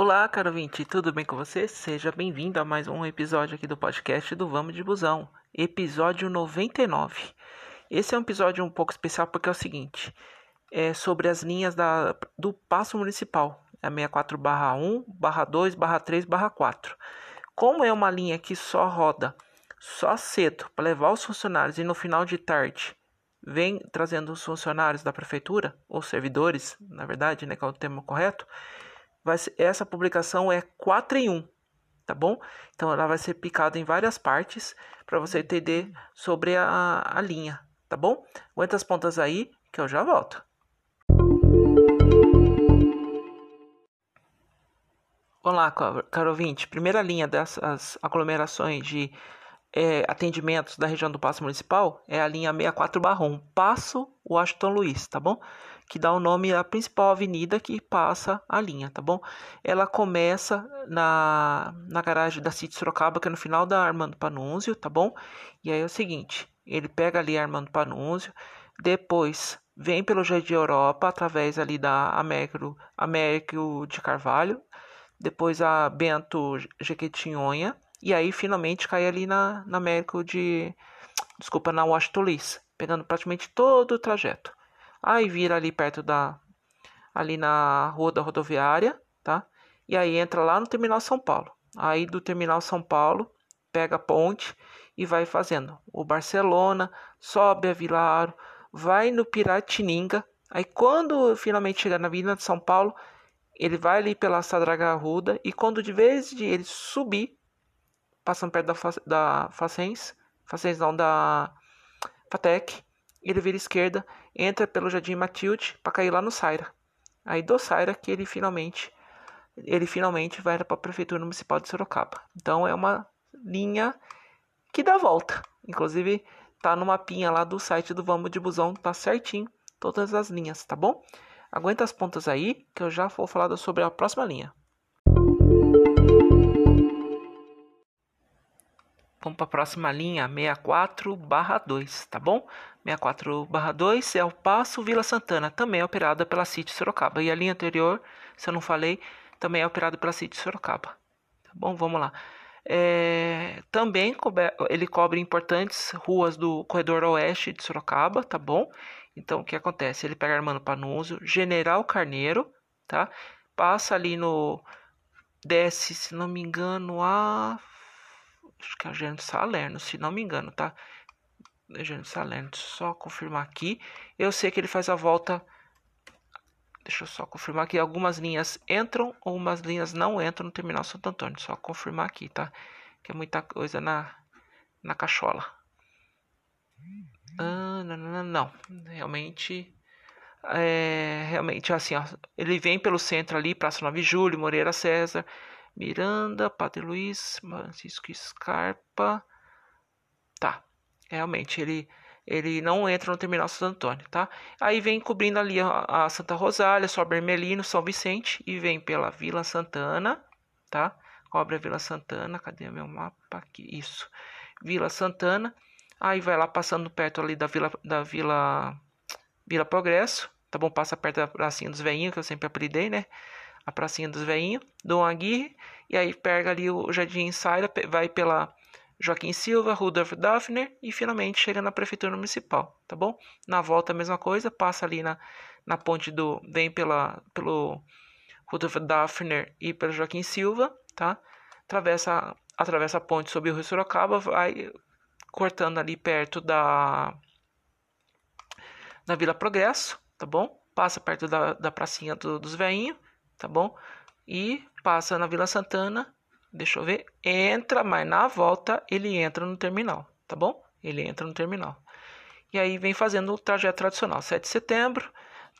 Olá, caro ouvinte, tudo bem com você? Seja bem-vindo a mais um episódio aqui do podcast do Vamos de Busão, episódio 99. Esse é um episódio um pouco especial porque é o seguinte, é sobre as linhas da, do Passo Municipal, a 64/1, 2, 3, 4. Como é uma linha que só roda só cedo para levar os funcionários e no final de tarde vem trazendo os funcionários da prefeitura, ou servidores, na verdade, né, que é o termo correto, ser, essa publicação é 4 em 1, tá bom? Então ela vai ser picada em várias partes para você entender sobre a, a linha, tá bom? Aguenta as pontas aí que eu já volto. Olá, caro ouvinte. Primeira linha dessas aglomerações de é, atendimentos da região do Passo Municipal é a linha 64-1, Passo Washington Luiz, tá bom? Que dá o nome à principal avenida que passa a linha, tá bom? Ela começa na, na garagem da City Sorocaba, que é no final da Armando Panunzio, tá bom? E aí é o seguinte, ele pega ali a Armando Panunzio, depois vem pelo Jardim Europa, através ali da Américo, Américo de Carvalho, depois a Bento Jequitinhonha, e aí finalmente cai ali na, na Américo de... Desculpa, na Washington Luiz, pegando praticamente todo o trajeto. Aí vira ali perto da. Ali na rua da rodoviária, tá? E aí entra lá no terminal São Paulo. Aí do terminal São Paulo, pega a ponte e vai fazendo o Barcelona, sobe a Vilaro, vai no Piratininga. Aí quando finalmente chegar na Avenida de São Paulo, ele vai ali pela Sadraga Arruda e quando de vez de ele subir, passando perto da, da Facens, Facens não, da Fatec, ele vira esquerda, entra pelo Jardim Matilde para cair lá no Saira. Aí do Saira que ele finalmente ele finalmente vai para a prefeitura municipal de Sorocaba. Então é uma linha que dá volta. Inclusive tá no mapinha lá do site do Vamos de Busão, tá certinho todas as linhas, tá bom? Aguenta as pontas aí que eu já vou falar sobre a próxima linha. Vamos para a próxima linha, 64/2, tá bom? 64/2 é o Passo Vila Santana, também é operada pela City Sorocaba. E a linha anterior, se eu não falei, também é operada pela City Sorocaba. Tá bom? Vamos lá. É, também ele cobre importantes ruas do corredor oeste de Sorocaba, tá bom? Então o que acontece? Ele pega Armando Panunzio, General Carneiro, tá? Passa ali no desce, se não me engano, a acho que é o Gerente Salerno, se não me engano, tá? Gerente Salerno, só confirmar aqui. Eu sei que ele faz a volta. Deixa eu só confirmar aqui. Algumas linhas entram, ou umas linhas não entram no terminal Santo Antônio. Só confirmar aqui, tá? Que é muita coisa na, na cachola. Ah, não, não, não, Realmente. É, realmente, assim, ó, ele vem pelo centro ali, Praça 9 de Julho, Moreira César, Miranda, Padre Luiz, Francisco Scarpa. Tá, realmente ele ele não entra no terminal Santo Antônio, tá? Aí vem cobrindo ali a, a Santa Rosália, São Bermelino, São Vicente e vem pela Vila Santana, tá? Cobre a Vila Santana, cadê meu mapa aqui? Isso. Vila Santana. Aí vai lá passando perto ali da Vila da Vila Vila Progresso, tá bom? Passa perto da pracinha dos veinhos que eu sempre apelidei, né? A pracinha dos veinhos, Dom Aguirre, e aí pega ali o Jardim Saira, vai pela Joaquim Silva, Rudolf Daphner e finalmente chega na prefeitura municipal, tá bom? Na volta a mesma coisa, passa ali na, na ponte do, vem pela pelo Rudolf Daphner e pelo Joaquim Silva, tá? Atravessa atravessa a ponte sobre o Rio Sorocaba, vai cortando ali perto da da Vila Progresso, tá bom? Passa perto da, da pracinha do, dos veinhos tá bom? E passa na Vila Santana, deixa eu ver, entra, mas na volta ele entra no terminal, tá bom? Ele entra no terminal. E aí vem fazendo o trajeto tradicional, 7 de setembro,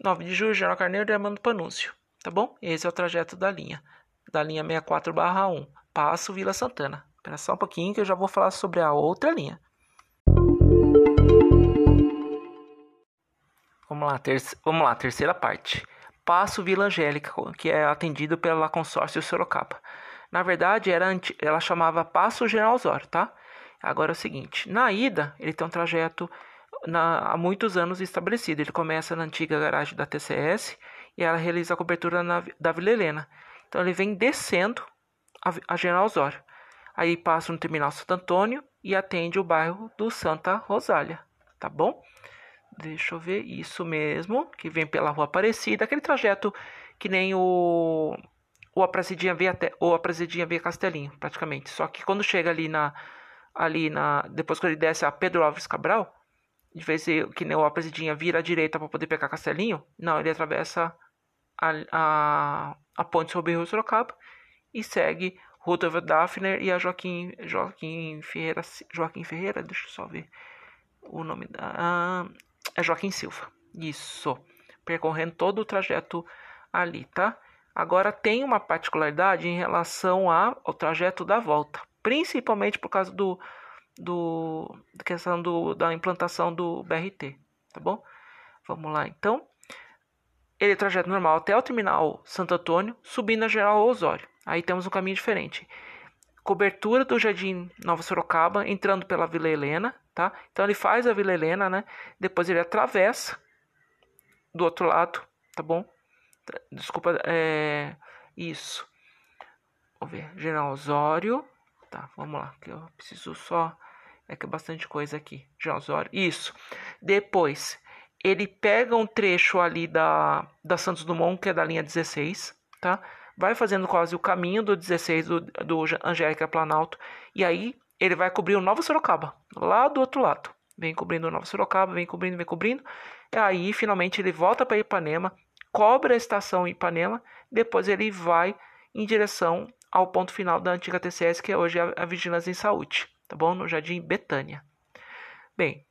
9 de julho, General Carneiro e Armando Panúncio, tá bom? Esse é o trajeto da linha, da linha 64/1, Passo Vila Santana. Espera só um pouquinho que eu já vou falar sobre a outra linha. Vamos lá, ter... Vamos lá terceira parte. Passo Vila Angélica, que é atendido pela consórcio Sorocaba. Na verdade, era ela chamava Passo General Osório, tá? Agora é o seguinte, na ida, ele tem um trajeto na, há muitos anos estabelecido. Ele começa na antiga garagem da TCS e ela realiza a cobertura na, da Vila Helena. Então ele vem descendo a, a General Osório. Aí passa no terminal Santo Antônio e atende o bairro do Santa Rosália, tá bom? Deixa eu ver, isso mesmo, que vem pela Rua Aparecida, aquele trajeto que nem o o Aparecidinha via até ou Aparecidinha via Castelinho, praticamente. Só que quando chega ali na ali na depois que ele desce a Pedro Alves Cabral, de vez que nem o Aparecidinha vira à direita para poder pegar Castelinho, não, ele atravessa a, a, a ponte sobre o Rio Sorocaba e segue Rudolf Daphner e a Joaquim, Joaquim Ferreira, Joaquim Ferreira, deixa eu só ver o nome da, é Joaquim Silva, isso, percorrendo todo o trajeto ali, tá? Agora tem uma particularidade em relação ao trajeto da volta, principalmente por causa do, do da questão do, da implantação do BRT, tá bom? Vamos lá, então. Ele é trajeto normal até o terminal Santo Antônio, subindo a General Osório. Aí temos um caminho diferente. Cobertura do Jardim Nova Sorocaba, entrando pela Vila Helena, tá? Então ele faz a Vila Helena, né? Depois ele atravessa do outro lado, tá bom? Desculpa, é isso. Vamos ver, General Osório. Tá, vamos lá, que eu preciso só é que é bastante coisa aqui. General Osório. Isso. Depois, ele pega um trecho ali da, da Santos Dumont, que é da linha 16, tá? Vai fazendo quase o caminho do 16 do, do Angélica Planalto. E aí ele vai cobrir o Nova Sorocaba, lá do outro lado. Vem cobrindo o Nova Sorocaba, vem cobrindo, vem cobrindo. E aí finalmente ele volta para Ipanema, cobre a estação Ipanema, depois ele vai em direção ao ponto final da antiga TCS, que é hoje a, a Vigilância em Saúde, tá bom? No Jardim Betânia. Bem,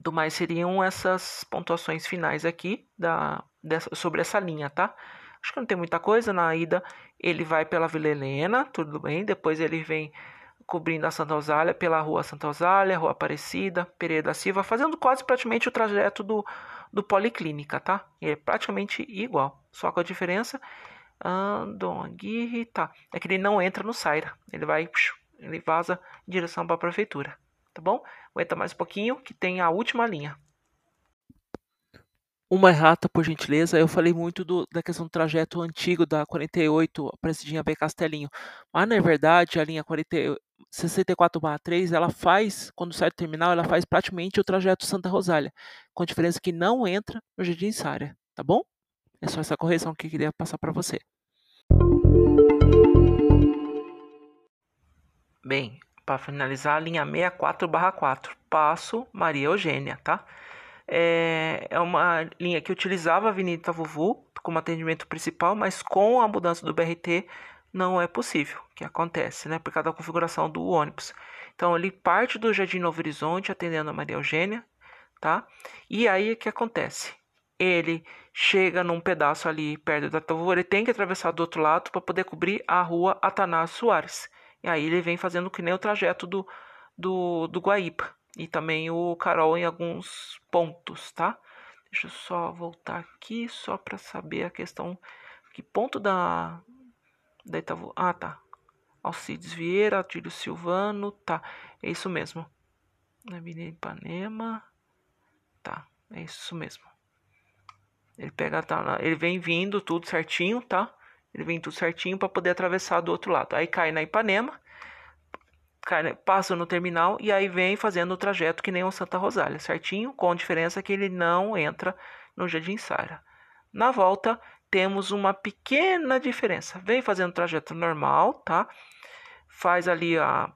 do mais seriam essas pontuações finais aqui da, dessa, sobre essa linha, tá? Acho que não tem muita coisa. Na ida ele vai pela Vila Helena, tudo bem. Depois ele vem cobrindo a Santa Rosália pela Rua Santa Rosália, Rua Aparecida, Pereira da Silva, fazendo quase praticamente o trajeto do, do Policlínica, tá? É praticamente igual, só com a diferença. Andon Aguirre, tá? É que ele não entra no Saira, ele vai, ele vaza em direção para a prefeitura tá bom? Aguenta mais um pouquinho que tem a última linha. Uma errata, por gentileza, eu falei muito do, da questão do trajeto antigo da 48 Presidinha B Castelinho, mas na verdade a linha 40, 64/3 ela faz, quando sai do terminal, ela faz praticamente o trajeto Santa Rosália, com a diferença que não entra no Jardim Sária, tá bom? É só essa correção que eu queria passar para você. Bem, para finalizar, a linha 64/4, Passo Maria Eugênia, tá? É, é uma linha que utilizava a Avenida Itavuvu como atendimento principal, mas com a mudança do BRT não é possível, que acontece, né? Por causa da configuração do ônibus. Então ele parte do Jardim Novo Horizonte atendendo a Maria Eugênia, tá? E aí o que acontece? Ele chega num pedaço ali perto da Itavuvu, ele tem que atravessar do outro lado para poder cobrir a rua Atanásio Soares. E aí ele vem fazendo que nem o trajeto do, do, do Guaíba. E também o Carol em alguns pontos, tá? Deixa eu só voltar aqui, só para saber a questão. Que ponto da. Da Itaú. Ah, tá. Alcides Vieira, Atílio Silvano, tá. É isso mesmo. Avenida Ipanema. Tá, é isso mesmo. Ele pega, tá, ele vem vindo tudo certinho, tá? Ele vem tudo certinho para poder atravessar do outro lado. Aí cai na Ipanema, passa no terminal e aí vem fazendo o trajeto que nem o Santa Rosália, certinho? Com a diferença que ele não entra no Jardim Sara. Na volta, temos uma pequena diferença. Vem fazendo o trajeto normal, tá? Faz ali a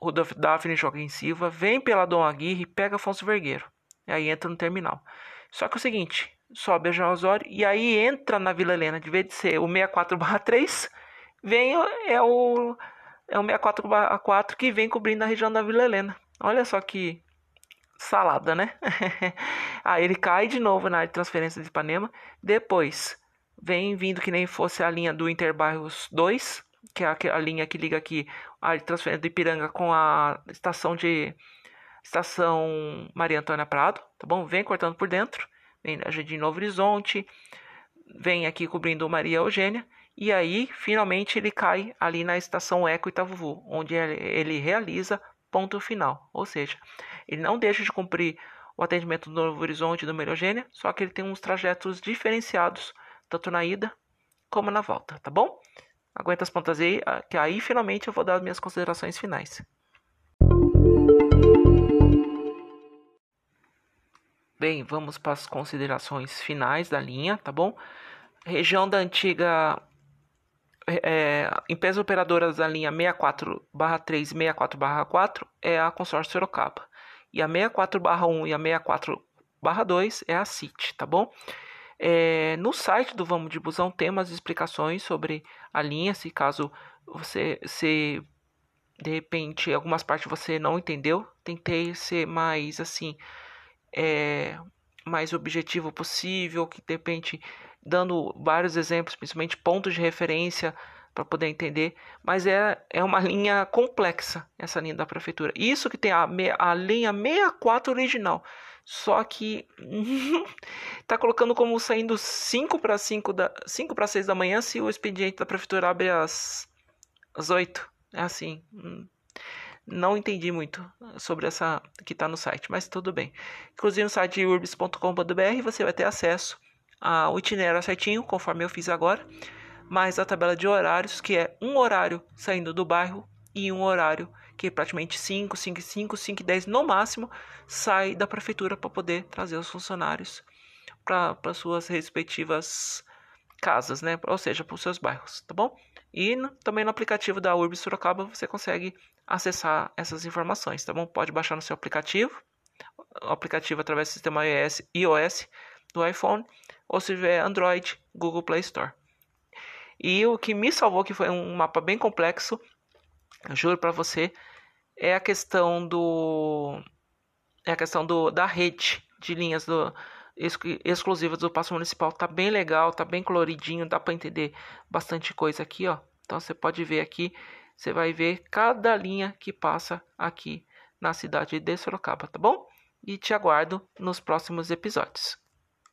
Rudolf Daphne Joaquim Silva, vem pela Dom Aguirre, pega Afonso Vergueiro. E aí entra no terminal. Só que é o seguinte, sobe a João Osório e aí entra na Vila Helena, de vez de ser o 64/3, vem é o é o 64/4 que vem cobrindo a região da Vila Helena. Olha só que salada, né? aí ele cai de novo na área de transferência de Ipanema, depois vem vindo que nem fosse a linha do Interbairros 2, que é a, linha que liga aqui a área de transferência do Ipiranga com a estação de estação Maria Antônia Prado, tá bom? Vem cortando por dentro vem a Jardim Novo Horizonte, vem aqui cobrindo Maria Eugênia, e aí finalmente ele cai ali na estação Eco Itavuvu, onde ele realiza ponto final, ou seja, ele não deixa de cumprir o atendimento do Novo Horizonte e do Maria Eugênia, só que ele tem uns trajetos diferenciados, tanto na ida como na volta, tá bom? Aguenta as pontas aí, ah, que aí finalmente eu vou dar as minhas considerações finais. Bem, vamos para as considerações finais da linha, tá bom? Região da antiga é, empresas operadoras da linha 64/3 e 64/4 é a consórcio Sorocaba. E a 64/1 e a 64/2 é a CIT, tá bom? É, no site do Vamos de Busão tem umas explicações sobre a linha, se caso você se de repente algumas partes você não entendeu, tentei ser mais assim é, mais objetivo possível, que de repente dando vários exemplos, principalmente pontos de referência para poder entender, mas é, é uma linha complexa essa linha da prefeitura. Isso que tem a, a linha 64 original. Só que tá colocando como saindo 5 para 5 da 5 para 6 da manhã se o expediente da prefeitura abre às às 8. É assim. Não entendi muito sobre essa que está no site, mas tudo bem. Inclusive no site urbis.com.br você vai ter acesso ao itinerário certinho, conforme eu fiz agora, mais a tabela de horários, que é um horário saindo do bairro e um horário que é praticamente 5, 5, 5, 5 10 no máximo sai da prefeitura para poder trazer os funcionários para suas respectivas casas, né? Ou seja, para os seus bairros, tá bom? E no, também no aplicativo da Urbis Sorocaba você consegue acessar essas informações, tá bom? Pode baixar no seu aplicativo, o aplicativo através do sistema iOS, iOS do iPhone, ou se tiver Android, Google Play Store. E o que me salvou, que foi um mapa bem complexo, juro para você, é a questão do é a questão do da rede de linhas do exclusivas do passo municipal. Tá bem legal, tá bem coloridinho, dá para entender bastante coisa aqui, ó. Então você pode ver aqui, você vai ver cada linha que passa aqui na cidade de Sorocaba, tá bom? E te aguardo nos próximos episódios.